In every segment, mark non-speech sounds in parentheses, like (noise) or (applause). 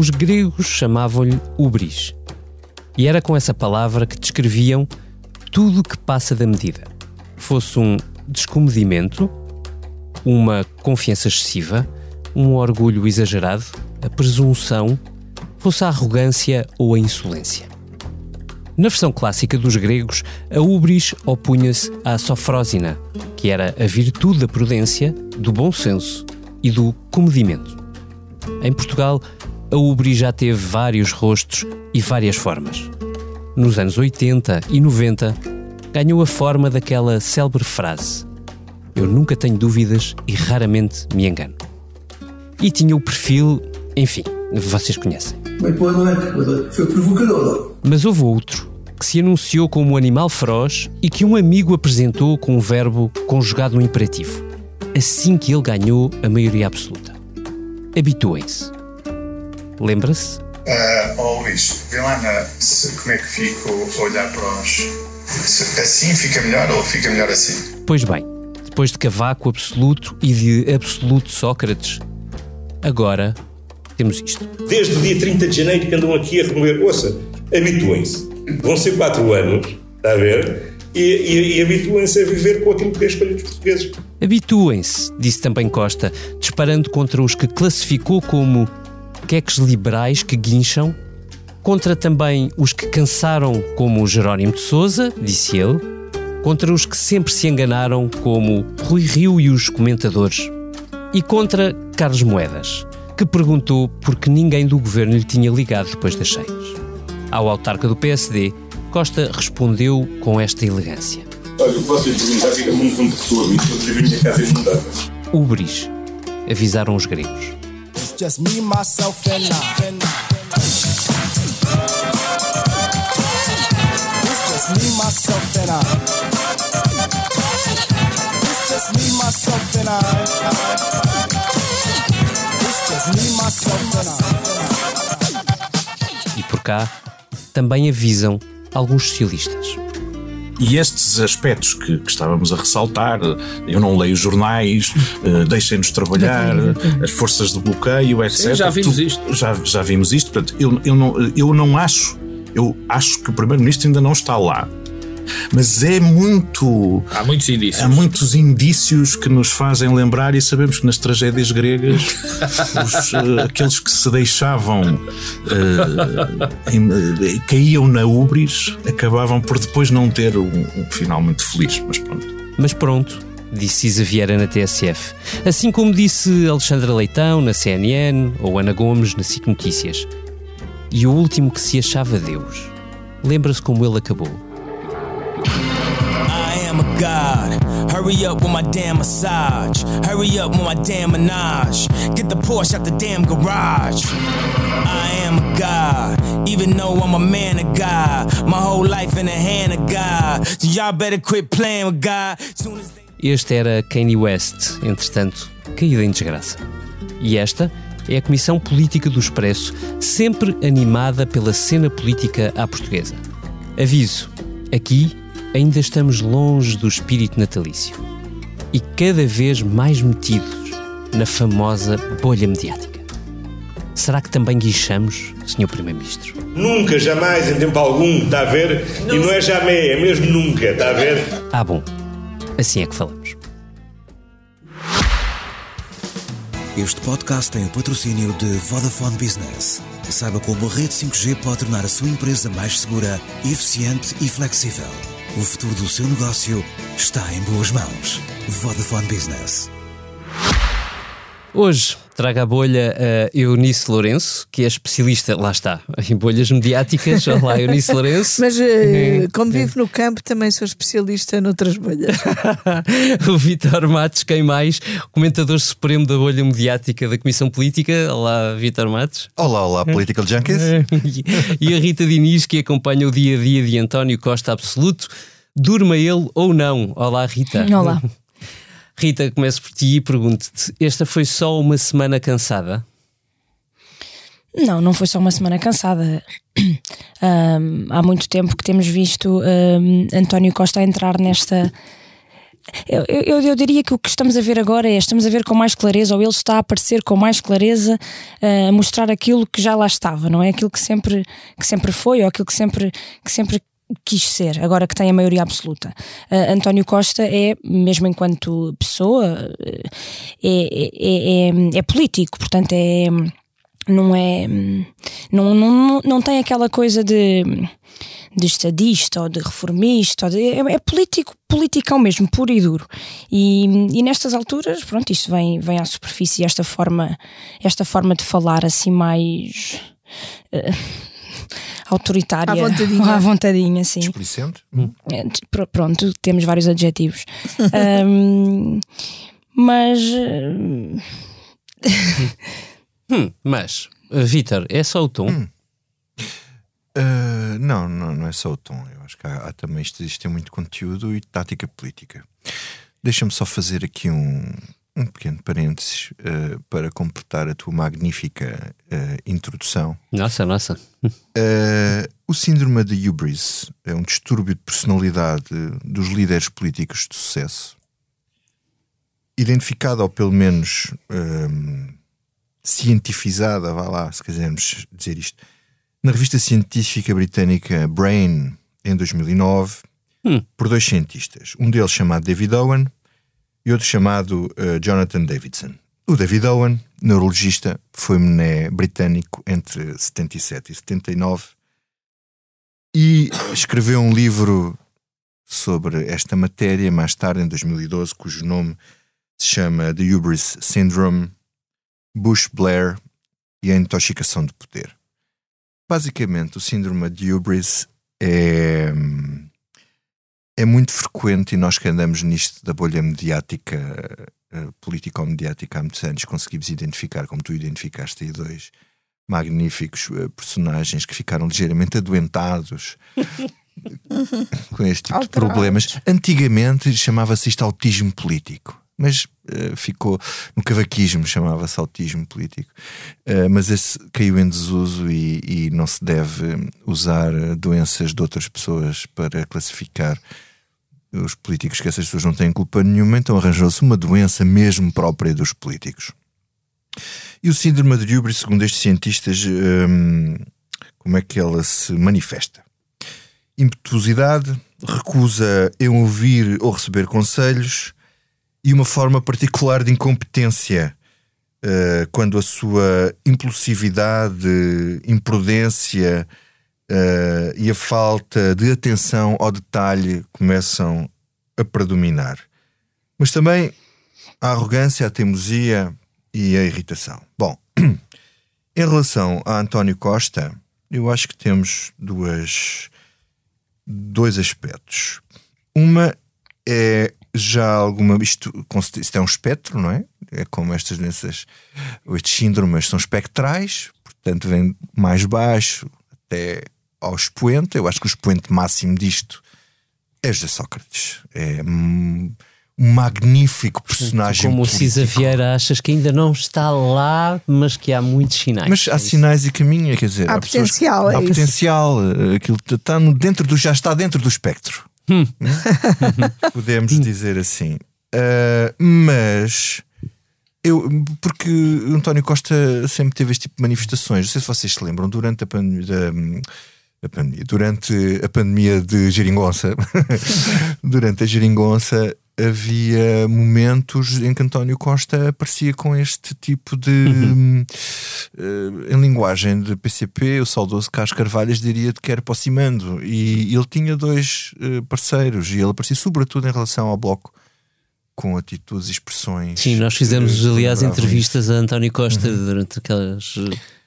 Os gregos chamavam-lhe ubris. E era com essa palavra que descreviam tudo que passa da medida. Fosse um descomedimento, uma confiança excessiva, um orgulho exagerado, a presunção, fosse a arrogância ou a insolência. Na versão clássica dos gregos, a ubris opunha-se à sofrósina, que era a virtude da prudência, do bom senso e do comedimento. Em Portugal, a ubris já teve vários rostos e várias formas. Nos anos 80 e 90, ganhou a forma daquela célebre frase: Eu nunca tenho dúvidas e raramente me engano. E tinha o perfil, enfim, vocês conhecem. Mas é? Foi provocador. Mas houve outro que se anunciou como um animal feroz e que um amigo apresentou com um verbo conjugado no imperativo, assim que ele ganhou a maioria absoluta. Habituem-se. Lembra-se? Uh, oh Luís, vê lá na, se, como é que fico a olhar para os. Se, assim fica melhor ou fica melhor assim? Pois bem, depois de Cavaco absoluto e de absoluto Sócrates, agora temos isto. Desde o dia 30 de janeiro que andam aqui a remover. Ouça, habituem-se. Vão ser quatro anos, está a ver? E, e, e habituem-se a viver com aquilo que é a escolha dos portugueses. Habituem-se, disse também Costa, disparando contra os que classificou como queques liberais que guincham, contra também os que cansaram, como Jerónimo de Souza, disse ele, contra os que sempre se enganaram, como Rui Rio e os comentadores, e contra Carlos Moedas, que perguntou por que ninguém do governo lhe tinha ligado depois das cheias. Ao autarca do PSD, Costa respondeu com esta elegância. Olha, o que vocês perguntar fica muito fundo de pessoa, e todos a minha casa inundada. Ubris, avisaram os gregos. Just me, myself, and I. It's just me, myself, and I. E por cá também avisam alguns socialistas. E estes aspectos que, que, estávamos a ressaltar, eu não leio jornais, uh, deixem-nos trabalhar, as forças de bloqueio, etc. Sim, já vimos tu, isto. Já, já vimos isto. Portanto, eu, eu, não, eu não acho, eu acho que o Primeiro-Ministro ainda não está lá. Mas é muito. Há muitos indícios. Há muitos indícios que nos fazem lembrar, e sabemos que nas tragédias gregas, (laughs) os, uh, aqueles que se deixavam. Uh, em, uh, caíam na ubris, acabavam por depois não ter um, um final muito feliz. Mas pronto. Mas pronto, disse Isa Vieira na TSF. Assim como disse Alexandra Leitão na CNN ou Ana Gomes na SIC Notícias. E o último que se achava Deus. Lembra-se como ele acabou? I am a god. Hurry up with my damn massage. Hurry up with my damn menage. Get the Porsche out the damn garage. I am a god. Even though I'm a man of God. My whole life in the hand of God. So y'all better quit playing with God. Soon as they... Este era Kanye West, entretanto, caído em desgraça. E esta é a Comissão Política do Expresso, sempre animada pela cena política à portuguesa. Aviso: aqui ainda estamos longe do espírito natalício e cada vez mais metidos na famosa bolha mediática. Será que também guichamos, Sr. Primeiro-Ministro? Nunca, jamais, em tempo algum, está a ver? Não. E não é jamais, é mesmo nunca, está a ver? Ah, bom. Assim é que falamos. Este podcast tem o patrocínio de Vodafone Business. Saiba como a rede 5G pode tornar a sua empresa mais segura, eficiente e flexível. O futuro do seu negócio está em boas mãos. Vodafone Business. Hoje trago à bolha a Eunice Lourenço, que é especialista, lá está, em bolhas mediáticas. Olá, Eunice Lourenço. (laughs) Mas uh, como vivo no campo, também sou especialista noutras bolhas. (laughs) o Vitor Matos, quem mais? Comentador supremo da bolha mediática da Comissão Política. Olá, Vitor Matos. Olá, olá, Political Junkies. (laughs) e a Rita Diniz, que acompanha o dia a dia de António Costa Absoluto. Durma ele ou não? Olá, Rita. Olá. Rita, começo por ti e pergunto-te: esta foi só uma semana cansada? Não, não foi só uma semana cansada. (clears throat) Um, há muito tempo que temos visto um, António Costa entrar nesta, Eu, eu, eu, diria que o que estamos a ver agora é estamos a ver com mais clareza, ou ele está a aparecer com mais clareza uh, a mostrar aquilo que já lá estava, não é? Aquilo que sempre, que sempre foi, ou aquilo que sempre, que sempre quis ser, agora que tem a maioria absoluta. Uh, António Costa é, mesmo enquanto pessoa, é, é, é, é político, portanto é não é não, não, não tem aquela coisa de de estadista ou de reformista ou de, é, é, político politicão mesmo puro e duro e, e nestas alturas pronto isso vem vem à superfície esta forma esta forma de falar assim mais uh, autoritária. À vontadinha. (laughs) À vontadinha, sim. Explicente. Hum. É, pronto, temos vários adjetivos. (laughs) um, mas. hum, mas, Vitor, é só o tom? Hum. Uh, não, não, não é só o tom. Eu acho que há, há também isto, isto tem muito conteúdo e tática política. Deixa-me só fazer aqui um, um pequeno parênteses uh, para completar a tua magnífica uh, introdução. Nossa, nossa. Uh, o síndrome de hubris é um distúrbio de personalidade dos líderes políticos de sucesso, identificado ou pelo menos cientificada, vá lá, se quisermos dizer isto, na revista científica britânica Brain, em 2009, hum. por dois cientistas. Um deles chamado David Owen e outro chamado uh, Jonathan Davidson. O David Owen, neurologista, foi mené britânico entre 77 e 79 e escreveu um livro sobre esta matéria mais tarde, em 2012, cujo nome se chama The Hubris Syndrome, Bush Blair e a intoxicação de poder. Basicamente, o síndrome de Hubris é hum, é muito frequente e nós que andamos nisto da bolha mediática, uh, político-mediática há muitos anos, conseguimos identificar, como tu identificaste aí dois magníficos uh, personagens que ficaram ligeiramente adoentados (laughs) com este tipo de problemas. Antigamente chamava-se isto autismo político mas uh, ficou no cavaquismo, chamava-se autismo político. Uh, mas esse caiu em desuso e, e, não se deve usar doenças de outras pessoas para classificar os políticos que essas pessoas não têm culpa nenhuma, então arranjou-se uma doença mesmo própria dos políticos. E o síndrome de Hubris, segundo estes cientistas, hum, como é que ela se manifesta? Impetuosidade, recusa em ouvir ou receber conselhos e uma forma particular de incompetência uh, quando a sua impulsividade, imprudência, uh, e a falta de atenção ao detalhe começam a predominar. Mas também a arrogância, a teimosia e a irritação. Bom, (clears throat) em relação a António Costa, eu acho que temos duas, dois aspectos. Uma é já alguma. Isto, isto é um espectro, não é? É como estas doenças, estes síndromes são espectrais, portanto, vem mais baixo até ao expoente. Eu acho que o expoente máximo disto é José Sócrates. É um magnífico personagem. Como político. o Cisa Vieira, achas que ainda não está lá, mas que há muitos sinais. Mas há sinais e caminho, quer dizer, há, há potencial. Pessoas, é há isso. potencial. Aquilo está no, dentro do, já está dentro do espectro. Hum. (laughs) Podemos dizer assim. Uh, mas eu, porque António Costa sempre teve este tipo de manifestações. Não sei se vocês se lembram, durante a pandemia a pandemia, durante a pandemia de geringonça, (laughs) durante a geringonça havia momentos em que António Costa aparecia com este tipo de uhum. uh, em linguagem de PCP, o saudoso Carlos Carvalhas diria de que era aproximando e ele tinha dois uh, parceiros e ele aparecia sobretudo em relação ao bloco com atitudes e expressões. Sim, nós fizemos, aliás, entrevistas a António Costa uhum. durante aquelas.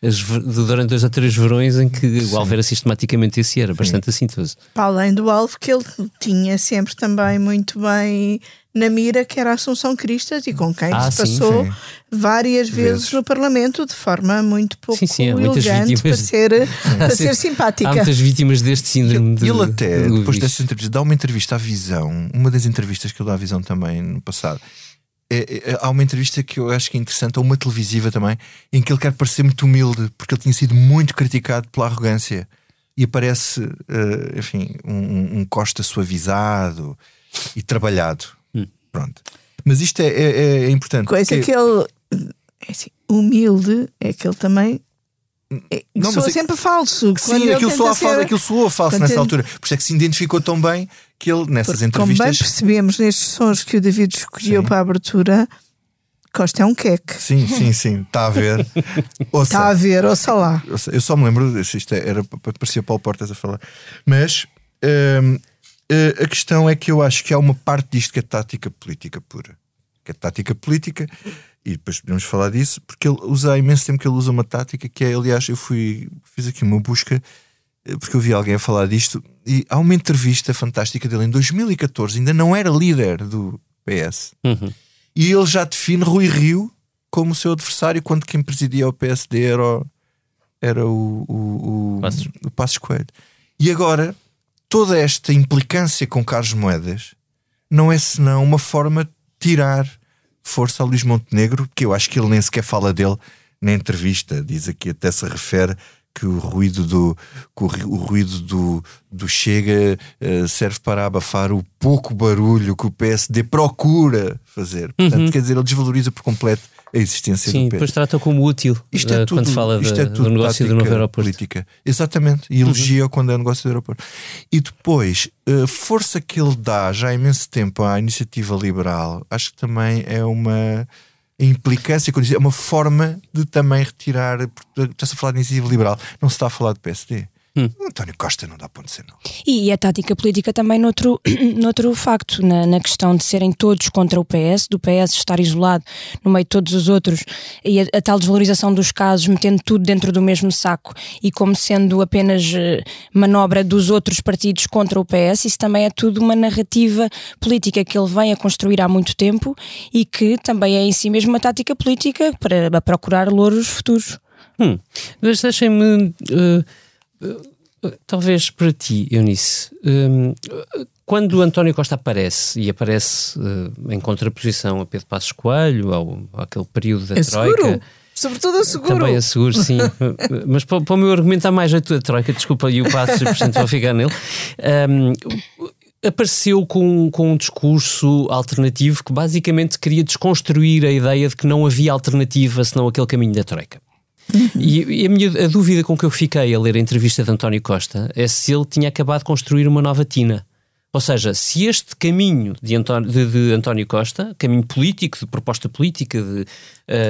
As, durante dois ou três verões em que Sim. o alvo era sistematicamente esse era bastante assintoso. Para além do alvo que ele tinha sempre também muito bem na mira, que era a Assunção Cristas e com quem ah, se passou sim, sim. várias vezes, vezes, no Parlamento de forma muito pouco sim, sim, elegante para ser, (laughs) para ser simpática. Há muitas vítimas deste síndrome. Ele, ele até, de depois dessa entrevista, dá uma entrevista à Visão, uma das entrevistas que ele dá à Visão também no passado. É, é, é, há uma entrevista que eu acho que é interessante, ou uma televisiva também, em que ele quer parecer muito humilde, porque ele tinha sido muito criticado pela arrogância. E aparece, uh, enfim, um, um Costa suavizado e trabalhado. Pronto. Mas isto é, é, é importante. Coisa porque... que ele. É assim, humilde é que ele também é, não, soa mas sempre falso. Sim, aquilo soa, ser... aquilo soa falso nessa altura. Por isso é que se identificou tão bem que ele, nessas Porque, entrevistas. Como bem percebemos nestes sons que o David escolheu sim. para a abertura, Costa é um queque. Sim, sim, sim. Está a ver. (laughs) Está a ver, ouça lá. Eu só me lembro, isto é, era, parecia Paulo Portas a falar. Mas hum, a questão é que eu acho que há uma parte disto que é tática política pura. Que é tática política e depois podemos falar disso, porque ele usa há imenso tempo que ele usa uma tática que é, aliás, eu fui, fiz aqui uma busca eh, porque eu vi alguém a falar disto e há uma entrevista fantástica dele em 2014, ainda não era líder do PS, uhum. e ele já define Rui Rio como seu adversário quando quem presidia o PSD era o, era o, o, o, Passos. o Passos Coelho. E agora, toda esta implicância com Carlos Moedas não é senão uma forma de tirar força a Luís Montenegro, que eu acho que ele nem sequer fala dele na entrevista, diz aqui até se refere que o ruído do, o, ruído do, do Chega uh, serve para abafar o pouco barulho que o PSD procura fazer. Portanto, uhum. quer dizer, ele desvaloriza por completo a existência Sim, do depois trata como útil isto é tudo, quando fala isto é tudo do negócio do novo aeroporto. Política. Exatamente, e elogia uhum. quando é negócio do aeroporto. E depois, a força que ele dá já há imenso tempo à iniciativa liberal, acho que também é uma implicância, é uma forma de também retirar. Está-se a falar de iniciativa liberal, não se está a falar de PSD. Hum. António Costa não dá ponto de ser não. E a tática política também noutro, (clears throat) noutro facto, na, na questão de serem todos contra o PS, do PS estar isolado no meio de todos os outros e a, a tal desvalorização dos casos, metendo tudo dentro do mesmo saco e como sendo apenas uh, manobra dos outros partidos contra o PS, isso também é tudo uma narrativa política que ele vem a construir há muito tempo e que também é em si mesmo uma tática política para procurar louros futuros. Hum. Mas deixem-me. Uh Talvez para ti, Eunice, um, quando António Costa aparece e aparece uh, em contraposição a Pedro Passos Coelho, ao, àquele período da é Troika. Seguro. Sobretudo a seguro. Também a seguro, sim. (laughs) Mas para, para, o meu argumento há mais jeito da Troika, desculpa, e o Passos, portanto vou ficar nele. Um, apareceu com, com um discurso alternativo que basicamente queria desconstruir a ideia de que não havia alternativa senão aquele caminho da Troika. E, e, a, minha, a dúvida com que eu fiquei a ler a entrevista de António Costa é se ele tinha acabado de construir uma nova Tina. Ou seja, se este caminho de António, de, de António Costa, caminho político, de proposta política, de uh,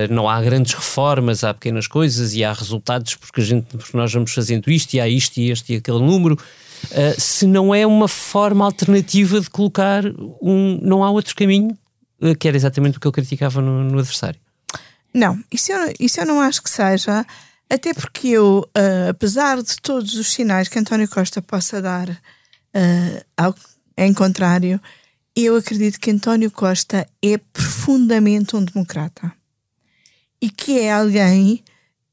não há grandes reformas, há pequenas coisas e há resultados porque, a gente, porque nós vamos fazendo isto e há isto e este e aquele número, uh, se não é uma forma alternativa de colocar um. Não há outro caminho, uh, que era exatamente o que ele criticava no, no adversário. Não, isso eu, isso eu não acho que seja, até porque eu, uh, apesar de todos os sinais que António Costa possa dar uh, ao, em contrário, eu acredito que António Costa é profundamente um democrata e que é alguém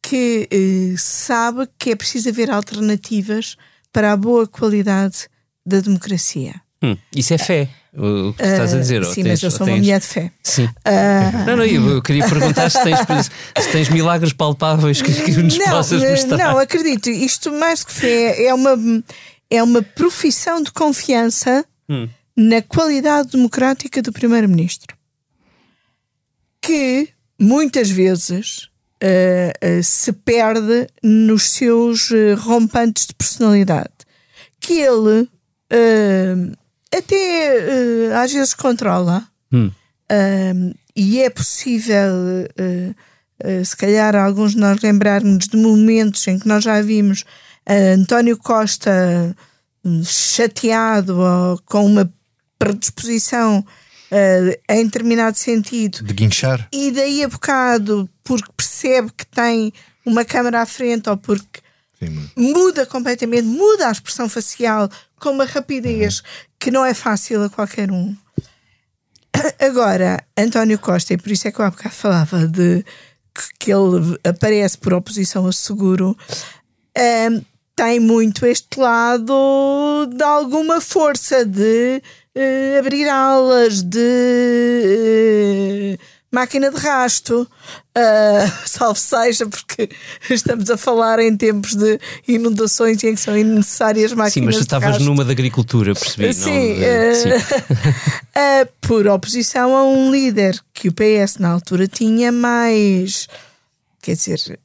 que uh, sabe que é preciso haver alternativas para a boa qualidade da democracia. Hum, isso é fé o que estás a ah, dizer. Uh, sim, tens, mas eu sou tens... uma mulher de fé. Sim. Uh... Não, não, eu queria perguntar se tens, se tens milagres palpáveis que, que nos não, possas mostrar. Não, acredito. Isto, mais que fé, é uma, é uma profissão de confiança hum. na qualidade democrática do Primeiro-Ministro. Que muitas vezes uh, se perde nos seus rompantes de personalidade. Que ele até uh, às vezes controla. Hum. Uh, e é possível, uh, se calhar, alguns de nós lembrarmos de momentos em que nós já vimos António Costa hum, chateado ou com uma predisposição em determinado sentido. De guinchar. E daí a bocado, porque percebe que tem uma câmara à frente ou porque Sim. muda completamente, muda a expressão facial com uma rapidez uhum que não é fácil a qualquer um. (coughs) Agora, António Costa, e por isso é que eu há bocado falava de que ele aparece por oposição ao seguro, um, tem muito este lado de alguma força de uh, abrir alas, de uh, máquina de rasto, (laughs) uh, salve seja, porque estamos a falar em tempos de inundações em que são necessárias máquinas Sim, mas tu estavas numa de agricultura, percebi. Sim, não, uh, sim. uh, (laughs) por oposição a um líder que o PS na altura tinha mais. Quer dizer,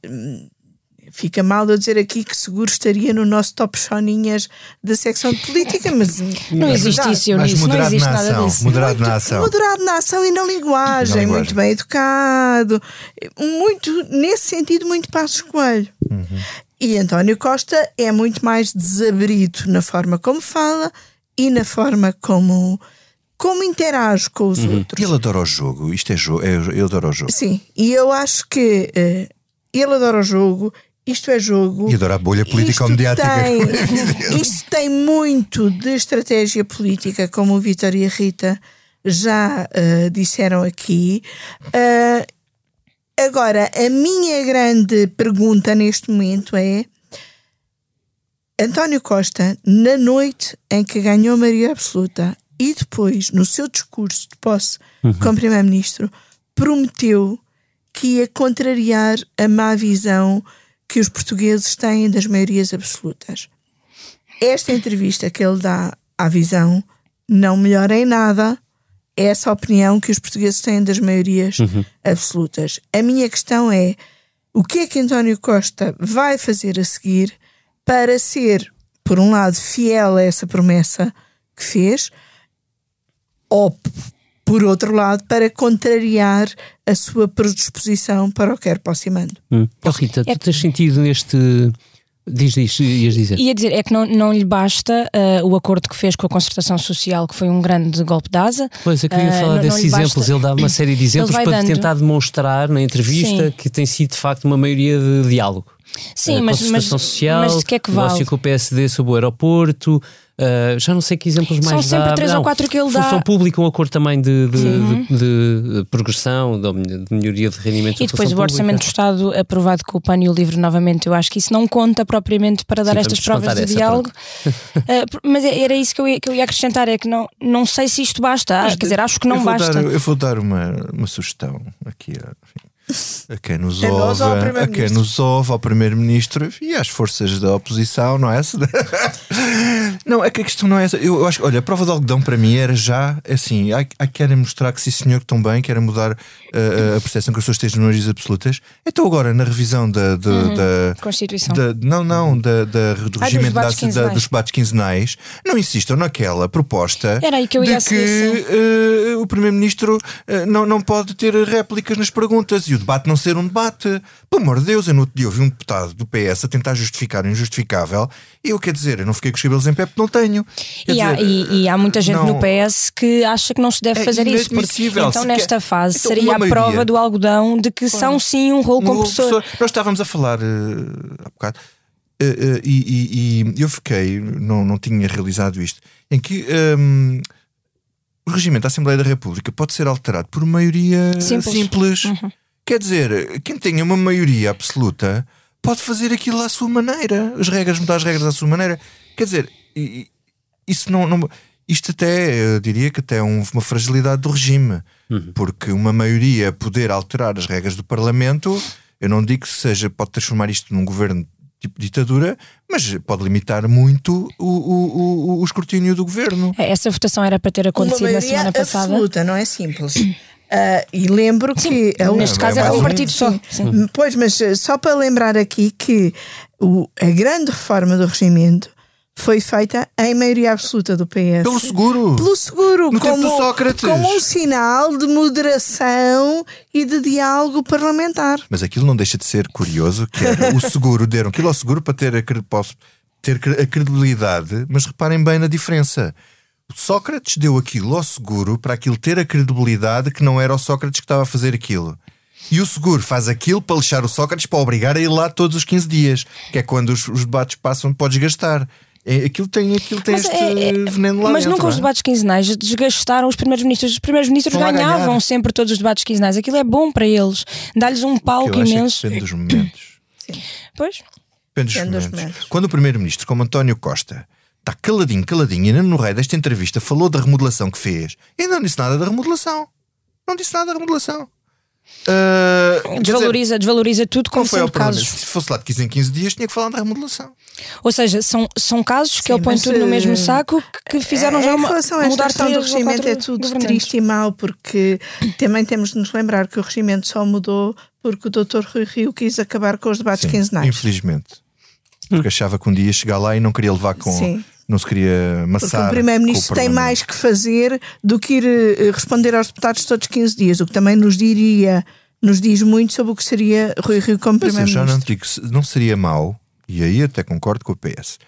Fica mal eu dizer aqui que seguro estaria no nosso top choninhas da secção de política, mas não, existe isso, eu nisso, não existe nada ação, disso. Moderado muito, na ação. Moderado na ação e na linguagem, na linguagem. muito bem educado, muito, nesse sentido, muito passo coelho. Uhum. E António Costa é muito mais desabrido na forma como fala e na forma como como interage com os uhum. outros. Ele adora o jogo, isto é jogo, é, ele adora o jogo. Sim, e eu acho que uh, ele adora o jogo, isto é jogo. E adora a bolha política mediática. Tem, (laughs) isto tem muito de estratégia política, como o Vitor e a Rita já uh, disseram aqui. Uh, agora, a minha grande pergunta neste momento é: António Costa, na noite em que ganhou a maioria absoluta e depois, no seu discurso de posse uhum. como Primeiro-Ministro, prometeu que ia contrariar a má visão que os portugueses têm das maiorias absolutas. Esta entrevista que ele dá à visão não melhora em nada essa opinião que os portugueses têm das maiorias uhum. absolutas. A minha questão é o que é que António Costa vai fazer a seguir para ser, por um lado, fiel a essa promessa que fez, ou por outro lado, para contrariar a sua predisposição para o quer posse mando. Hum. Oh, Rita, é... tu tens sentido neste. Diz, diz, ias dizer. Ia dizer, é que não, não lhe basta uh, o acordo que fez com a concertação social, que foi um grande golpe de asa. Pois, eu queria uh, falar não, desses não exemplos. Basta... Ele dá uma série de (clears throat) exemplos para dando... tentar demonstrar na entrevista Sim. que tem sido de facto uma maioria de diálogo. Sim, uh, mas, mas, social, mas de que é que vale? negócio com o PSD sobre o aeroporto, Uh, já não sei que exemplos mais São sempre dá. três não, ou quatro que ele dá. Função pública, um acordo também de, de, de, de progressão, de, melhoria de rendimento. E depois o Orçamento do Estado aprovado com o PAN e o LIVRE novamente. Eu acho que isso não conta propriamente para dar Sim, estas provas de diálogo. uh, (laughs) mas é, era isso que eu, ia, que eu ia acrescentar: é que não, não sei se isto basta. Mas, Quer dizer, acho que não eu basta. Dar, eu vou dar uma, uma sugestão aqui. Enfim a quem nos a ouve, a quem nos ouve, ao Primeiro-Ministro e às forças da oposição, não é? (laughs) não, é que a questão não é essa. Eu, eu acho olha, a prova de algodão para mim era já assim: há, há querem mostrar que sim, senhor, que estão bem, querem mudar uh, a percepção que as pessoas têm de minorias absolutas. Então, agora, na revisão da. da, uhum. da Constituição. Da, não, não, da, da, do ah, regimento dos debates, da, dos debates quinzenais, não insistam naquela proposta era aí que eu ia de que uh, o Primeiro-Ministro uh, não, não pode ter réplicas nas perguntas e o debate não ser um debate. Pelo amor de Deus, eu no outro dia ouvi um deputado do PS a tentar justificar o injustificável e eu quer dizer, eu não fiquei com os cabelos em pé porque não tenho. E, dizer, há, e, e há, muita gente não, no PS que acha que não se deve é fazer isso. Porque, então, nesta fase, então, seria a maioria, prova do algodão de que são sim um rolo compressor. Nós estávamos a falar uh, há bocado. Uh, uh, e, e, e, eu fiquei, não, não tinha realizado isto, em que um, o regimento da Assembleia da República pode ser alterado por maioria simples. simples. Uhum. Quer dizer, quem tenha uma maioria absoluta pode fazer aquilo à sua maneira, as regras, mudar as regras à sua maneira. Quer dizer, isso não. não isto até, eu diria que até é uma fragilidade do regime, uhum. porque uma maioria poder alterar as regras do Parlamento, eu não digo que seja, pode transformar isto num governo tipo ditadura, mas pode limitar muito o, o, o, o escrutínio do governo. Essa votação era para ter acontecido na semana passada. absoluta, não é simples. (clears throat) Uh, e lembro sim, que. Neste caso é, é um partido só. Sim. Pois, mas eh, só para lembrar aqui que o, a grande reforma do regimento foi feita em maioria absoluta do PS. Pelo seguro. Pelo seguro. No como, tempo Sócrates. Como um sinal de moderação e de diálogo parlamentar. Mas aquilo não deixa de ser curioso que o (laughs) seguro, deram aquilo ao seguro para ter a, ter a credibilidade, mas reparem bem na diferença. Sócrates deu aquilo ao seguro para aquilo ter a credibilidade que não era o Sócrates que estava a fazer aquilo. E o seguro faz aquilo para lixar o Sócrates para obrigar a ir lá todos os 15 dias, que é quando os, os debates passam, podes gastar. É, aquilo tem, aquilo tem este é, é, veneno lá Mas dentro, nunca os é? debates quinzenais desgastaram os primeiros ministros. Os primeiros ministros ganhavam sempre todos os debates quinzenais. Aquilo é bom para eles. Dá-lhes um palco imenso. depende dos momentos. Sim. Pois. Depende dos, depende momentos. dos momentos. Quando o primeiro-ministro, como António Costa, está caladinho, caladinho, ainda no rei desta entrevista falou da remodelação que fez. E não disse nada da remodelação. Não disse nada da remodelação. Uh, desvaloriza, dizer, desvaloriza tudo como foi casos. Se fosse lá de 15 em 15 dias, tinha que falar da remodelação. Ou seja, são, são casos Sim, que ele põe tudo no mesmo eh, saco que fizeram é, já uma. A esta questão do regimento, é tudo triste e mau, porque também temos de nos lembrar que o regimento só mudou porque o Dr. Rui Rio quis acabar com os debates Sim, quinzenais. Infelizmente. Porque achava que um dia ia chegar lá e não queria levar com. Sim não se queria amassar. Porque o Primeiro-Ministro tem mais que fazer do que ir uh, responder aos deputados todos 15 dias, o que também nos diria, nos diz muito sobre o que seria Rui Rio como Primeiro-Ministro. Já não digo, não seria mau, e aí até concordo com o PS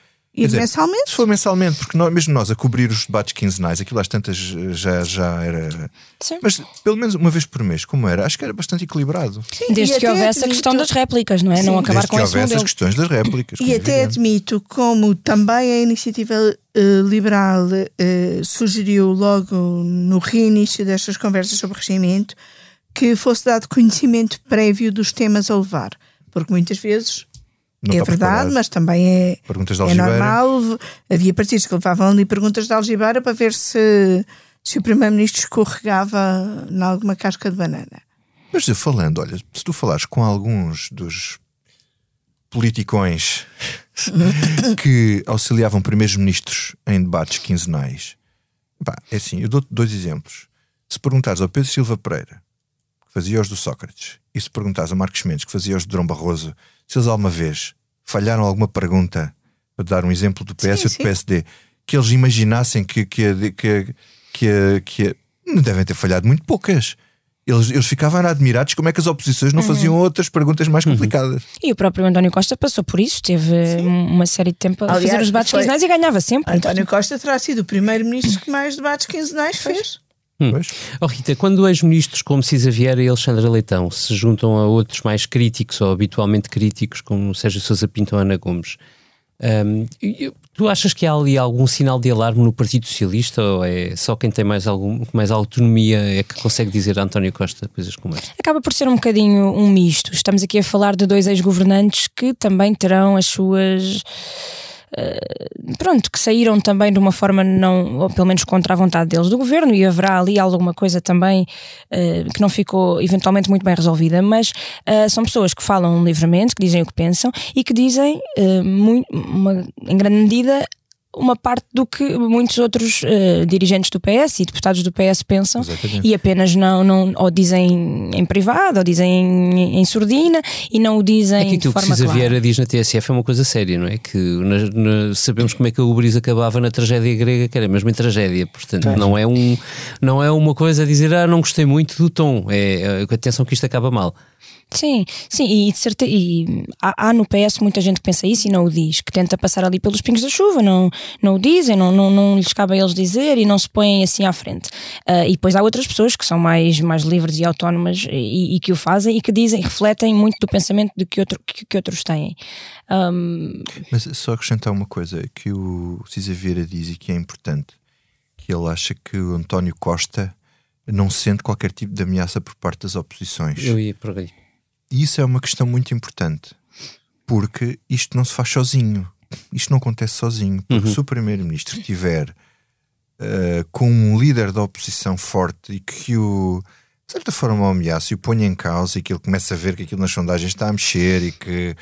e dizer, mensalmente? Se for mensalmente, porque nós, mesmo nós a cobrir os debates quinzenais, aquilo às tantas já, já era. Sim. Mas pelo menos uma vez por mês, como era? Acho que era bastante equilibrado. Sim, Desde que houvesse a questão das réplicas, não é? Sim. Não acabar Desde com que houvesse as questões das réplicas. E até admito, como também a iniciativa uh, liberal uh, sugeriu logo no reinício destas conversas sobre regimento, que fosse dado conhecimento prévio dos temas a levar. Porque muitas vezes não é verdade, mas também é, é normal. Havia partidos que levavam ali perguntas de algibeira para ver se, se o Primeiro-Ministro escorregava em alguma casca de banana. Mas eu falando, olha, se tu falares com alguns dos politicões (laughs) que auxiliavam primeiros-ministros em debates quinzenais, pá, é assim, eu dou dois exemplos. Se perguntares ao Pedro Silva Pereira, que fazia os do Sócrates, e se perguntares a Marcos Mendes, que fazia os de Dom Barroso, se eles alguma vez falharam alguma pergunta, para dar um exemplo do PS sim, ou do PSD, que eles imaginassem que, que, que, que, que, não devem ter falhado muito poucas. Eles, eles ficavam admirados como é que as oposições não uhum. faziam outras perguntas mais uhum. complicadas. Uhum. E o próprio António Costa passou por isso, teve Sim. uma série de tempo a Aliás, fazer os debates foi... quinzenais e ganhava sempre. António Costa terá sido o primeiro-ministro que mais debates quinzenais fez. Hum. Oh, Rita, quando ex-ministros como Cisa Vieira e Alexandra Leitão se juntam a outros mais críticos ou habitualmente críticos, como Sérgio Sousa Pinto ou Ana Gomes, um, tu achas que há ali algum sinal de alarme no Partido Socialista ou é só quem tem mais, algum, mais autonomia é que consegue dizer a António Costa coisas como esta? Acaba por ser um bocadinho um misto. Estamos aqui a falar de dois ex-governantes que também terão as suas pronto, que saíram também de uma forma não, ou pelo menos contra a vontade deles do governo, e haverá ali alguma coisa também uh, que não ficou eventualmente muito bem resolvida, mas uh, são pessoas que falam livremente, que dizem o que pensam e que dizem, muito, uma, em grande medida, uma parte do que muitos outros uh, dirigentes do PS e deputados do PS pensam Exatamente. e apenas não, não ou dizem em privado ou dizem em, em surdina e não o dizem é que aquilo de forma que Cisa Vieira diz na TSF é uma coisa séria, não é? Que na, na, sabemos como é que a Ubris acabava na tragédia grega, que era mesmo em tragédia, portanto não é, um, não é uma coisa a dizer ah, não gostei muito do tom, é, é atenção que isto acaba mal. Sim, sim, e, de certeza, e há, há, no PS muita gente que pensa isso e não o diz, que tenta passar ali pelos pingos da chuva, não, não o dizem, não, não, não lhes cabe a eles dizer e não se põem assim à frente. Uh, e depois há outras pessoas que são mais, mais livres e autónomas e, e, que o fazem e que dizem, refletem muito do pensamento de que, outro, que, que outros têm. Um... Mas só acrescentar uma coisa que o Cisa Vieira diz e que é importante, que ele acha que o António Costa não sente qualquer tipo de ameaça por parte das oposições. Eu ia por aí. E isso é uma questão muito importante, porque isto não se faz sozinho. Isto não acontece sozinho. Porque uhum. se o Primeiro-Ministro estiver uh, com um líder da oposição forte e que o, de certa forma, o ameaça e o ponha em causa e que ele começa a ver que aquilo nas sondagens está a mexer e que,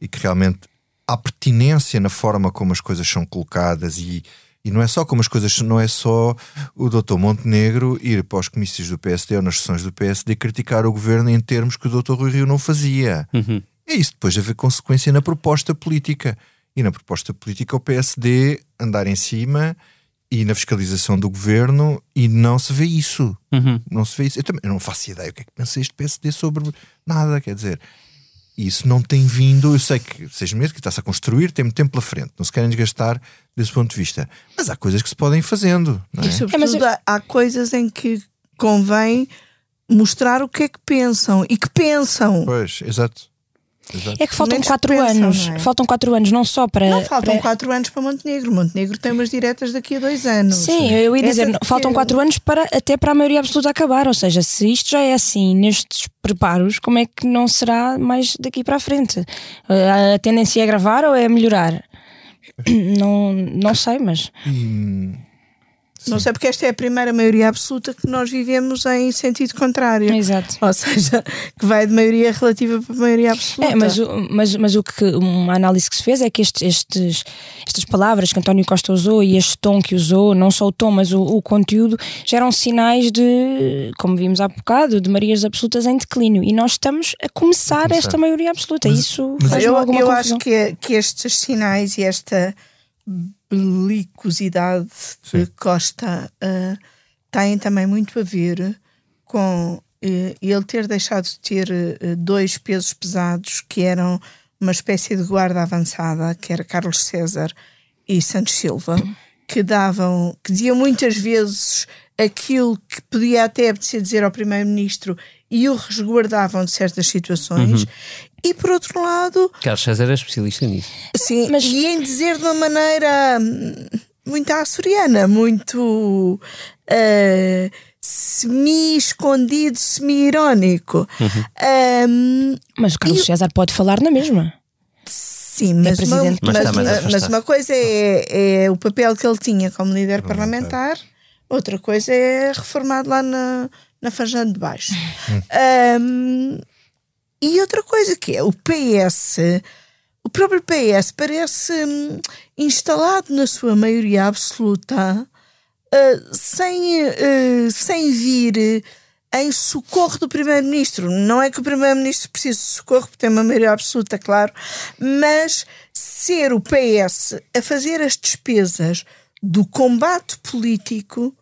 e que realmente há pertinência na forma como as coisas são colocadas e e não é só como as coisas, não é só o Dr. Montenegro ir para os comícios do PSD ou nas sessões do PSD criticar o governo em termos que o Dr. Rui Rio não fazia. Uhum. É isso depois de haver consequência na proposta política. E na proposta política o PSD andar em cima e na fiscalização do governo e não se vê isso. Uhum. Não se vê isso. Eu também eu não faço ideia o que é que pensa este PSD sobre nada, quer dizer. E isso não tem vindo, eu sei que seis meses que está-se a construir, tem muito tempo pela frente, não se querem desgastar desse ponto de vista. Mas há coisas que se podem ir fazendo. Não é? E sobretudo é, há coisas em que convém mostrar o que é que pensam e que pensam. Pois, exato. É que faltam quatro pensam, anos. É? Faltam quatro anos, não só para. Não, faltam para... quatro anos para Montenegro. Montenegro tem umas diretas daqui a dois anos. Sim, eu ia dizer, que... faltam quatro anos para até para a maioria absoluta acabar. Ou seja, se isto já é assim nestes preparos, como é que não será mais daqui para a frente? A tendência é agravar ou é melhorar? (coughs) Não, não sei, mas. E, Sim. Não sei porque esta é a primeira maioria absoluta que nós vivemos em sentido contrário. Exato. Ou seja, que vai de maioria relativa para maioria absoluta. É, mas, mas, mas o que uma análise que se fez é que estes, estes, estas palavras que António Costa usou e este tom que usou, não só o tom, mas o, o conteúdo, geram sinais de, como vimos há bocado, de maiorias absolutas em declínio. E nós estamos a começar, esta maioria absoluta. Mas, Isso mas eu, eu acho que, que estes sinais e esta belicosidade Sim. de Costa uh, têm também muito a ver com uh, ele ter deixado de ter uh, dois pesos pesados que eram uma espécie de guarda avançada, que era Carlos César e Santos Silva, que davam, que diziam muitas vezes aquilo que podia até apetecer dizer ao primeiro-ministro e o resguardavam de certas situações. Uhum. E por outro lado. Carlos César é especialista nisso. Sim, mas e em dizer de uma maneira muito açoriana, muito uh, semi-escondido, semi-irónico. Uhum. Um, mas o Carlos e... César pode falar na mesma. Sim, mas, é uma, mas, mas, mas, uma coisa é, é, o papel que ele tinha como líder parlamentar, outra coisa é reformado lá na, na Fajã de Baixo. um, e outra coisa que é o PS, o próprio PS parece hum, instalado na sua maioria absoluta uh, sem, uh, sem vir em socorro do Primeiro-Ministro. Não é que o Primeiro-Ministro precise de socorro, porque tem uma maioria absoluta, claro, mas ser o PS a fazer as despesas do combate político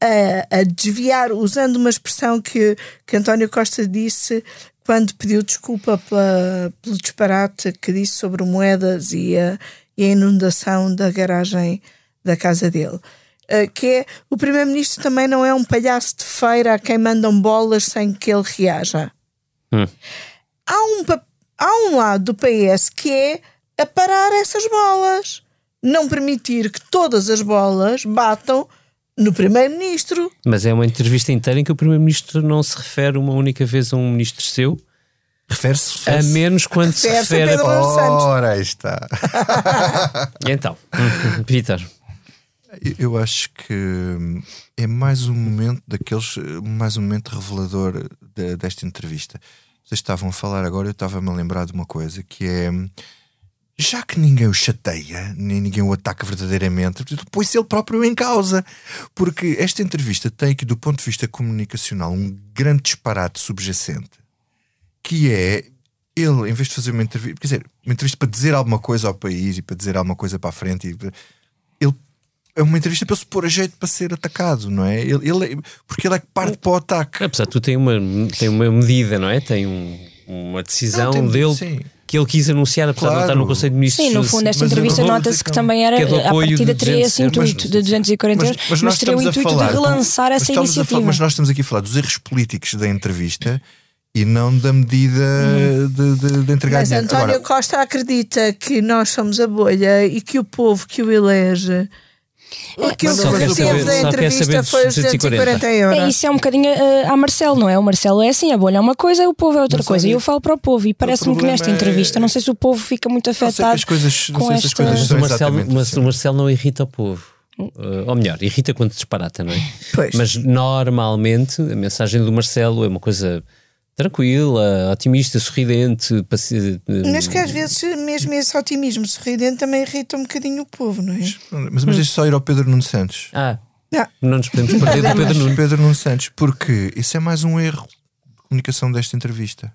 a, a, desviar, usando uma expressão que, que António Costa disse quando pediu desculpa pela, pelo disparate que disse sobre moedas e a, e a inundação da garagem da casa dele. Uh, que é o primeiro-ministro também não é um palhaço de feira a quem mandam bolas sem que ele reaja. Hum. Há, um, há um lado do PS que é a parar essas bolas, não permitir que todas as bolas batam no Primeiro-Ministro. Mas é uma entrevista inteira em que o Primeiro-Ministro não se refere uma única vez a um ministro seu. Refere-se. Refere a menos quando se refere a. Ora, aí está. e (laughs) então, (laughs) Vitor. Eu acho que é mais um momento daqueles, mais um momento revelador de, desta entrevista. Vocês estavam a falar agora, eu estava-me a lembrar de uma coisa que é já que ninguém o chateia, nem ninguém o ataca verdadeiramente, põe-se ele próprio em causa. Porque esta entrevista tem aqui, do ponto de vista comunicacional, um grande disparate subjacente, que é ele, em vez de fazer uma entrevista, quer dizer, uma entrevista para dizer alguma coisa ao país e para dizer alguma coisa para a frente, ele é uma entrevista para se pôr a jeito para ser atacado, não é? Ele, ele porque ele é que parte para o ataque. Apesar de tu tem uma, tem uma medida, não é? Tem um, uma decisão não, tem, dele. Sim que ele quis anunciar, apesar claro. de não estar no Conselho de Ministros. Sim, no fundo, esta entrevista nota-se que também era, que é a partida teria esse intuito de 240 euros, mas, mas, teria o intuito falar, de relançar essa iniciativa. Falar, mas nós estamos aqui a falar dos erros políticos da entrevista e não da medida hum. de, de, de, entregar Mas dinheiro. António Agora, Costa acredita que nós somos a bolha e que o povo que o elege Aquilo que teve da entrevista foi os 240 euros. É, isso é um bocadinho uh, a Marcelo, não é? O Marcelo é assim, a bolha é uma coisa, o povo é outra Mas, coisa. E eu falo para o povo, e parece-me que nesta é... entrevista, não sei se o povo fica muito afetado. As coisas, com esta... as coisas o Marcelo, mas, o Marcelo não irrita o povo. Uh, ou melhor, irrita quando disparata, não é? Pois. Mas normalmente a mensagem do Marcelo é uma coisa tranquila, otimista, sorridente. Paci... Mas que às vezes, mesmo esse otimismo sorridente, também irrita um bocadinho o povo, não é? Mas, mas deixa só ir ao Pedro Nuno Santos. Ah, não, não nos podemos perder do Pedro Nuno. Pedro Nuno Santos, porque isso é mais um erro de comunicação desta entrevista.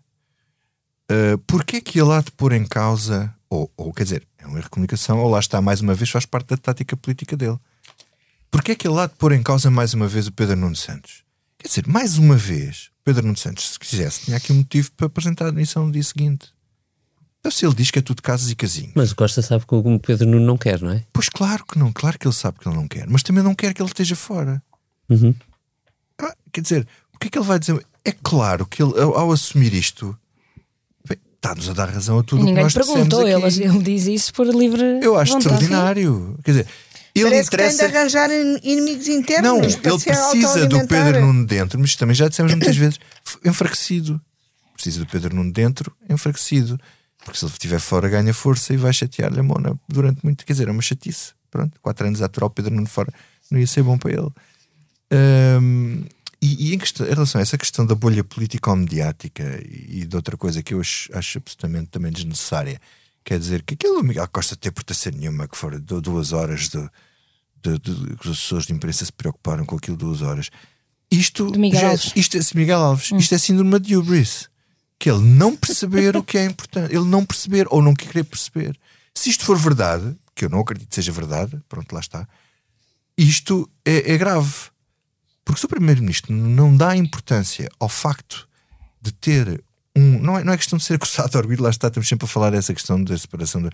Uh, Porquê é que ele há de pôr em causa, ou, ou quer dizer, é um erro de comunicação, ou lá está, mais uma vez, faz parte da tática política dele. Porquê é que ele há de pôr em causa mais uma vez o Pedro Nuno Santos? Quer dizer, mais uma vez, Pedro Nuno Santos, se quisesse, tinha aqui um motivo para apresentar a admissão no dia seguinte. Então, se ele diz que é tudo casas e casinhos. Mas o Costa sabe que o Pedro Nuno não quer, não é? Pois claro que não, claro que ele sabe que ele não quer, mas também não quer que ele esteja fora. Uhum. Ah, quer dizer, o que é que ele vai dizer? É claro que ele, ao, ao assumir isto, está-nos a dar razão a tudo o que nós perguntou, ele, ele diz isso por livre. Eu acho vontade. extraordinário. Quer dizer, ele Parece interessa... que tem de arranjar inimigos internos. Não, ele precisa do Pedro Nuno dentro, mas também já dissemos muitas vezes, enfraquecido. Precisa do Pedro Nuno dentro, enfraquecido. Porque se ele estiver fora, ganha força e vai chatear-lhe a Mona durante muito. Quer dizer, é uma chatice. Pronto, quatro anos a aturar o Pedro Nuno fora. não ia ser bom para ele. Um, e, e em, questão, em, relação a essa questão da bolha político-mediática e, e de outra coisa que eu acho, acho absolutamente também desnecessária, quer dizer que aquilo Miguel Costa ter importância nenhuma que for duas horas de, de, de, que as pessoas de imprensa se preocuparam com aquilo duas horas. Isto, Miguel já, Alves. isto, é, Miguel Alves, hum. isto é síndrome de hubris. Que ele não perceber o que é importante, ele não perceber ou não querer perceber. Se isto for verdade, que eu não acredito que seja verdade, pronto, lá está, isto é, é grave. Porque se o Primeiro-Ministro não dá importância ao facto de ter um. Não é, não é questão de ser (laughs) acusado de orgulho, lá está, estamos sempre a falar dessa questão da separação. De,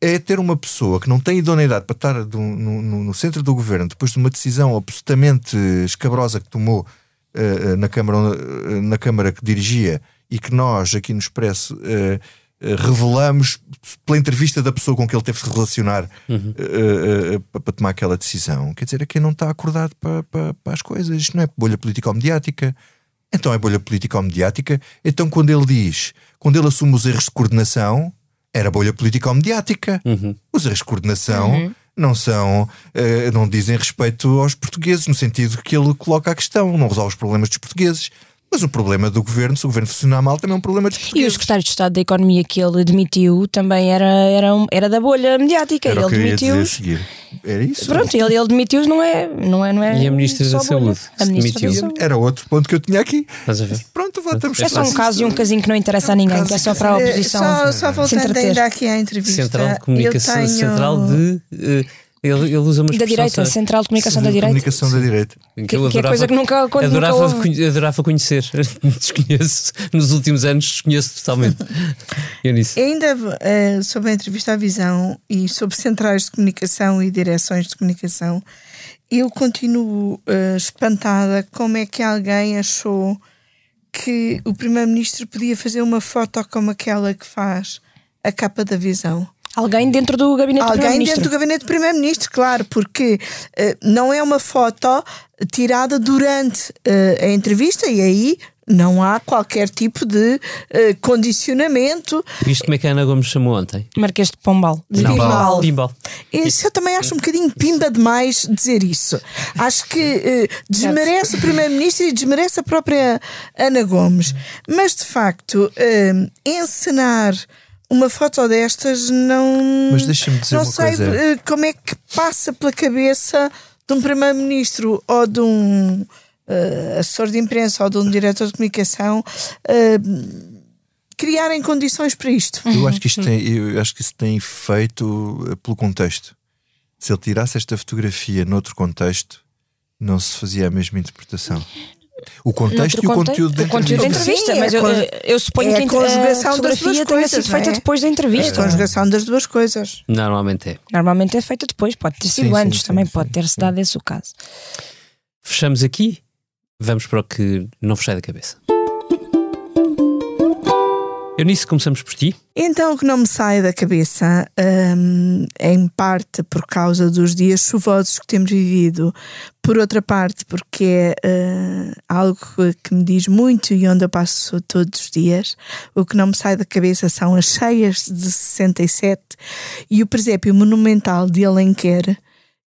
é ter uma pessoa que não tem idoneidade para estar do, no, no, no, centro do governo depois de uma decisão absolutamente escabrosa que tomou uh, na, Câmara, uh, na Câmara que dirigia e que nós aqui no Expresso uh, revelamos pela entrevista da pessoa com que ele teve de relacionar uhum. para tomar aquela decisão. Quer dizer, é quem não está acordado para, para, para as coisas. Isto não é bolha político-mediática. Então é bolha político-mediática. Então quando ele diz, quando ele assume os erros de coordenação, era bolha político-mediática. Uhum. Os erros de coordenação uhum. não são, uh, não dizem respeito aos portugueses, no sentido que ele coloca a questão, não resolve os problemas dos portugueses. Mas o problema do governo, se o governo funcionar mal, também é um problema dos portugueses. E o secretário de Estado da Economia que ele demitiu também era, era, era da bolha mediática. Era ele demitiu. Era isso? Pronto, ele, ele demitiu não é, não é, não é. E a Ministra da Saúde? A ministra demitiu. Era outro ponto que eu tinha aqui. Estás a ver? Pronto, voltamos É só um caso e um casinho que não interessa a ninguém, que é só para a oposição. Só, só voltando ainda aqui à entrevista. Central de Comunicação, tenho... Central de. Uh, ele, ele usa uma Da direita, sabe? Central de Comunicação da Direita. Comunicação da Direita. Que, que, que é coisa que nunca, quando adorava, nunca houve. adorava conhecer. (laughs) Desconheço. Nos últimos anos desconheço totalmente. (laughs) eu nisso. Ainda uh, sobre a entrevista à visão e sobre centrais de comunicação e direções de comunicação, eu continuo uh, espantada como é que alguém achou que o Primeiro-Ministro podia fazer uma foto como aquela que faz a capa da visão. Alguém dentro do gabinete Alguém do Primeiro-Ministro. dentro do gabinete do Primeiro-Ministro, claro, porque uh, não é uma foto tirada durante uh, a entrevista e aí não há qualquer tipo de uh, condicionamento. Viste como é que a Ana Gomes chamou ontem? Marquês de Pombal. De. Pimbal. Pimbal. Isso eu também acho um bocadinho pimba demais dizer isso. Acho que uh, desmerece o Primeiro-Ministro e desmerece a própria Ana Gomes. Mas de facto, uh, encenar uma foto destas não. Mas deixa-me dizer não uma sei coisa. uh, como é que passa pela cabeça de um Primeiro-Ministro ou de um uh, assessor de imprensa ou de um diretor de comunicação uh, criarem condições para isto. Eu acho que isto tem, eu acho que isso tem feito eh, pelo contexto. Se ele tirasse esta fotografia noutro contexto, não se fazia a mesma interpretação. O contexto e o conte- conteúdo da o conteúdo da entrevista. entrevista. Sim, mas é eu, con- eu- suponho é que a a conjugação das fotografia duas tenha coisas, sido não é? feita depois da É a entrevista. conjugação das duas coisas. Normalmente é. Normalmente é feita depois, pode ter sido Sim, antes, sim, também sim, pode ter-se dado esse o caso. Fechamos aqui. Vamos para o que não sai da cabeça. Eunice, começamos por ti. Então, o que não me sai da cabeça, hum, em parte por causa dos dias chuvosos que temos vivido, por outra parte, porque é eh, algo que me diz muito e onde eu passo todos os dias. O que não me sai da cabeça são as cheias de 67 e o presépio monumental de Alenquer,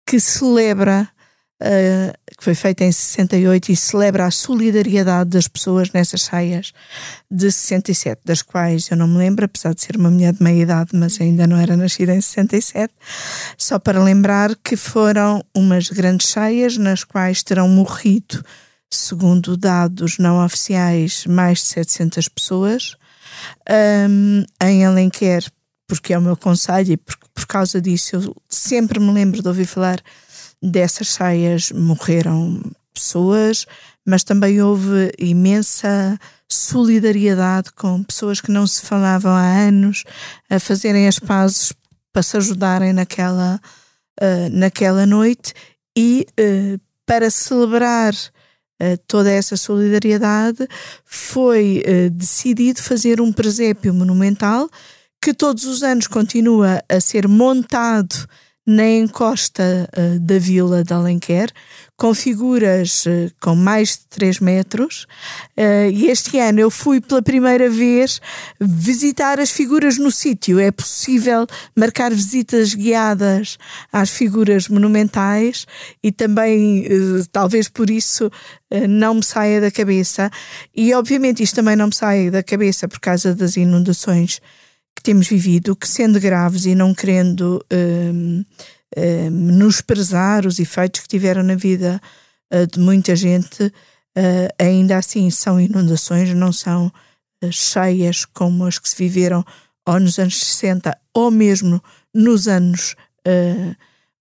que celebra. Eh, que foi feita em 68 e celebra a solidariedade das pessoas nessas cheias de 67, das quais eu não me lembro, apesar de ser uma mulher de meia idade, mas ainda não era nascida em 67. Só para lembrar que foram umas grandes cheias nas quais terão morrido, segundo dados não oficiais, mais de 700 pessoas. Hum, em Alenquer, porque é o meu conselho e por, por causa disso eu sempre me lembro de ouvir falar dessas cheias, morreram pessoas, mas também houve imensa solidariedade com pessoas que não se falavam há anos a fazerem as pazes para se ajudarem naquela, uh, naquela noite e uh, para celebrar uh, toda essa solidariedade foi decidido fazer um presépio monumental que todos os anos continua a ser montado na encosta uh, da vila de Alenquer, com figuras uh, com mais de 3 metros. Uh, e este ano eu fui pela primeira vez visitar as figuras no sítio. É possível marcar visitas guiadas às figuras monumentais e também, talvez por isso, não me saia da cabeça. E obviamente isto também não me sai da cabeça por causa das inundações que temos vivido, que sendo graves e não querendo um, um, menosprezar os efeitos que tiveram na vida uh, de muita gente, uh, ainda assim são inundações, não são uh, cheias como as que se viveram ou nos anos 60 ou mesmo nos anos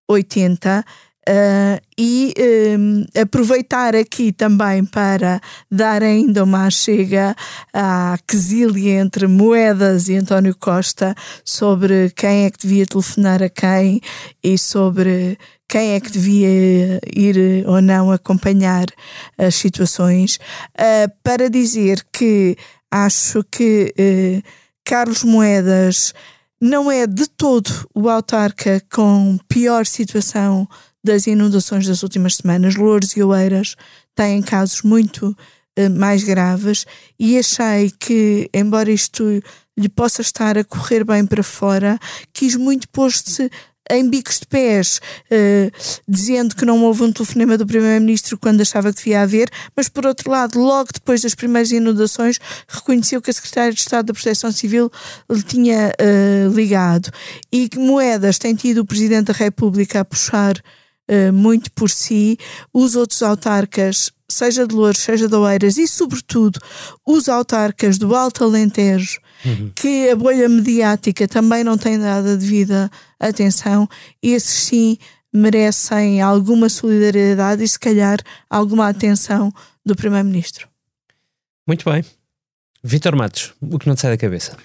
80. Uh, e um, aproveitar aqui também para dar ainda uma chega à quesília entre Moedas e António Costa sobre quem é que devia telefonar a quem e sobre quem é que devia ir ou não acompanhar as situações, uh, para dizer que acho que uh, Carlos Moedas não é de todo o autarca com pior situação das inundações das últimas semanas. Louros e Oeiras têm casos muito uh, mais graves e achei que, embora isto lhe possa estar a correr bem para fora, quis muito pôr-se em bicos de pés, uh, dizendo que não houve um telefonema do Primeiro-Ministro quando achava que devia haver, mas por outro lado, logo depois das primeiras inundações, reconheceu que a Secretária de Estado da Proteção Civil lhe tinha uh, ligado. E que Moedas tem tido o Presidente da República a puxar uh, muito por si, os outros autarcas, seja de Louros, seja de Oeiras e, sobretudo, os autarcas do Alto Alentejo, uhum. que a bolha mediática também não tem dado a devida atenção, esses sim merecem alguma solidariedade e, se calhar, alguma atenção do Primeiro-Ministro. Muito bem. Vitor Matos, o que não te sai da cabeça?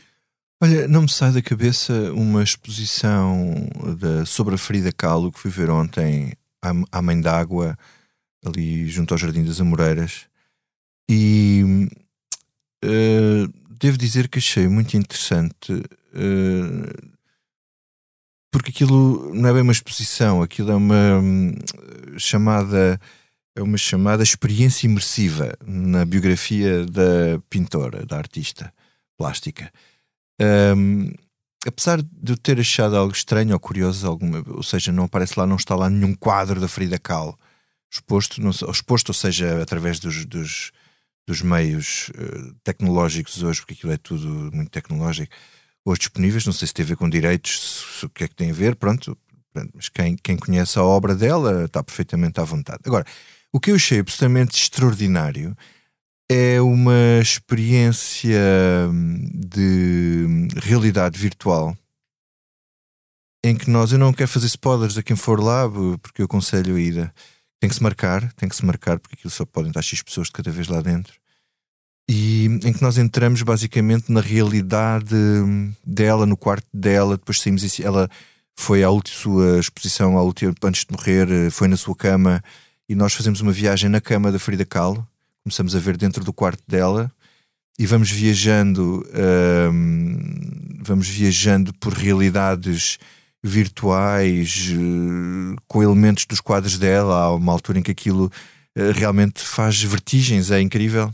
Olha, não me sai da cabeça uma exposição da, sobre a Frida Kahlo que fui ver ontem à, à Mãe d'Água, ali junto ao Jardim das Amoreiras. E uh, devo dizer que achei muito interessante, uh, porque aquilo não é bem uma exposição, aquilo é uma um, chamada é uma chamada experiência imersiva na biografia da pintora, da artista plástica. Um, apesar de eu ter achado algo estranho ou curioso, alguma, ou seja, não aparece lá, não está lá nenhum quadro da Frida Kahlo exposto, não, exposto ou seja, através dos, dos, dos meios uh, tecnológicos hoje, porque aquilo é tudo muito tecnológico, hoje disponíveis, não sei se tem a ver com direitos, se, o que é que tem a ver, pronto, mas quem, quem conhece a obra dela está perfeitamente à vontade. Agora, o que eu achei absolutamente extraordinário é uma experiência hum, de realidade virtual em que nós, eu não quero fazer spoilers a quem for lá, porque eu aconselho a ida. Tem que se marcar, tem que se marcar, porque aquilo só podem estar X pessoas de cada vez lá dentro. E em que nós entramos basicamente na realidade hum, dela, no quarto dela, depois saímos ela foi à última sua exposição, à última, antes de morrer, eh, foi na sua cama e nós fazemos uma viagem na cama da Frida Kahlo começamos a ver dentro do quarto dela e vamos viajando um, vamos viajando por realidades virtuais uh, com elementos dos quadros dela. Há uma altura em que aquilo uh, realmente faz vertigens é incrível.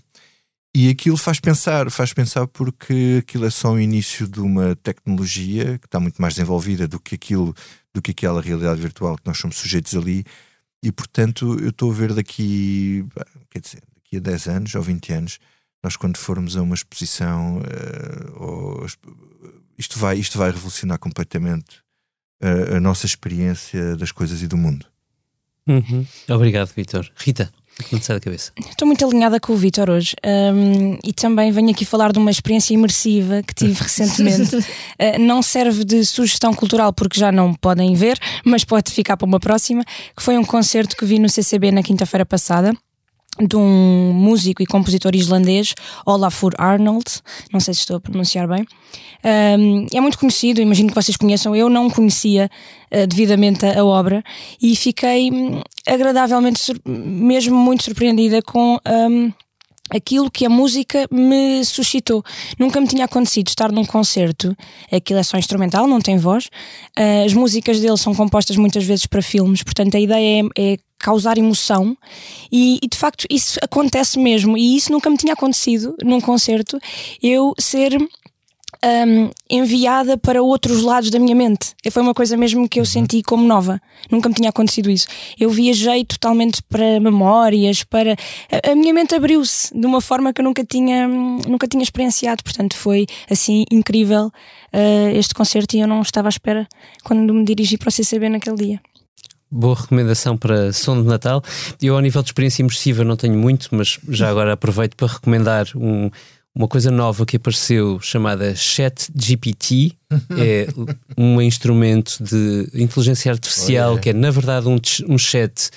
E aquilo faz pensar faz pensar porque aquilo é só o início de uma tecnologia que está muito mais desenvolvida do que aquilo do que aquela realidade virtual que nós somos sujeitos ali. E portanto eu estou a ver daqui quer dizer daqui a 10 anos ou 20 anos, nós quando formos a uma exposição, uh, ou, isto, vai, isto vai revolucionar completamente uh, a nossa experiência das coisas e do mundo. Uhum. Obrigado, Vitor. Rita. Não sai da cabeça. Estou muito alinhada com o Vitor hoje um, e também venho aqui falar de uma experiência imersiva que tive (laughs) recentemente. uh, não serve de sugestão cultural porque já não podem ver, mas pode ficar para uma próxima. Que foi um concerto que vi no CCB na quinta-feira passada de um músico e compositor islandês, Olafur Arnold, não sei se estou a pronunciar bem. Um, é muito conhecido, imagino que vocês conheçam. Eu não conhecia uh, devidamente a, a, obra e fiquei hum, agradavelmente, mesmo muito surpreendida com. Um, aquilo que a música me suscitou. Nunca me tinha acontecido estar num concerto, aquilo é só instrumental, não tem voz. Uh, as músicas dele são compostas muitas vezes para filmes, portanto a ideia é, é causar emoção e, e, de facto isso acontece mesmo e isso nunca me tinha acontecido num concerto eu ser um, enviada para outros lados da minha mente. Foi uma coisa mesmo que eu uhum. senti como nova. Nunca me tinha acontecido isso. Eu viajei totalmente para memórias, para. A, a minha mente abriu-se de uma forma que eu nunca tinha, nunca tinha experienciado. Portanto, foi assim incrível uh, este concerto e eu não estava à espera quando me dirigi para o CCB naquele dia. Boa recomendação para som de Natal. Eu, ao nível de experiência imersiva, não tenho muito, mas já agora aproveito para recomendar um uma coisa nova que apareceu chamada Chat GPT. (laughs) é um instrumento de inteligência artificial que é, na verdade, um, um chat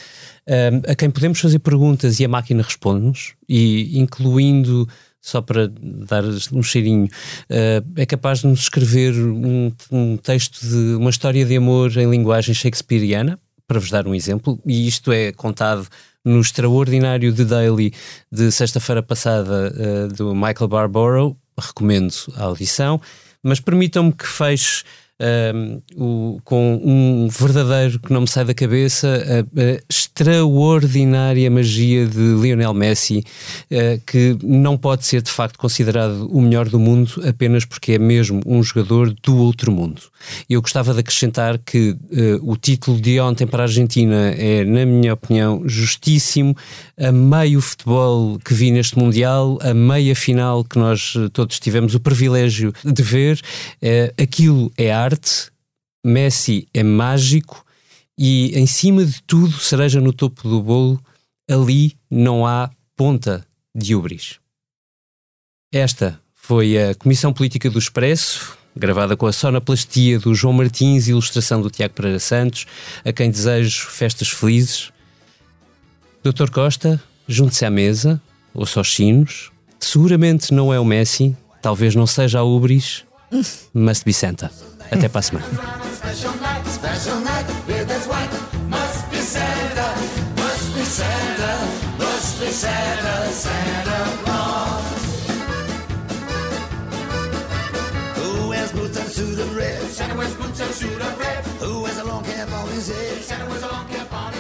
um, a quem podemos fazer perguntas e a máquina responde-nos, e incluindo só para dar um cheirinho, uh, é capaz de nos escrever um, um, texto de uma história de amor em linguagem shakespeariana, para vos dar um exemplo, e isto é contado no extraordinário The Daily de sexta-feira passada uh, do Michael Barbaro, recomendo a audição, mas permitam-me que feche um, o, com um verdadeiro que não me sai da cabeça, a, a extraordinária magia de Lionel Messi, uh, que não pode ser de facto considerado o melhor do mundo apenas porque é mesmo um jogador do outro mundo. Eu gostava de acrescentar que uh, o título de ontem para a Argentina é, na minha opinião, justíssimo. A meio futebol que vi neste Mundial, a meia final que nós todos tivemos o privilégio de ver, uh, aquilo é arte arte, Messi é mágico e em cima de tudo, cereja no topo do bolo, ali não há ponta de ubris. Esta foi a Comissão Política do Expresso, gravada com a sonoplastia do João Martins e ilustração do Tiago Pereira Santos, a quem desejo festas felizes. Doutor Costa, junte-se à mesa, ouça aos sinos. Seguramente não é o Messi, talvez não seja a Ubris, must be Santa. Até para a semana. Santa wears boots and suit of red. Who has a long cap on his head? Santa wears a long cap on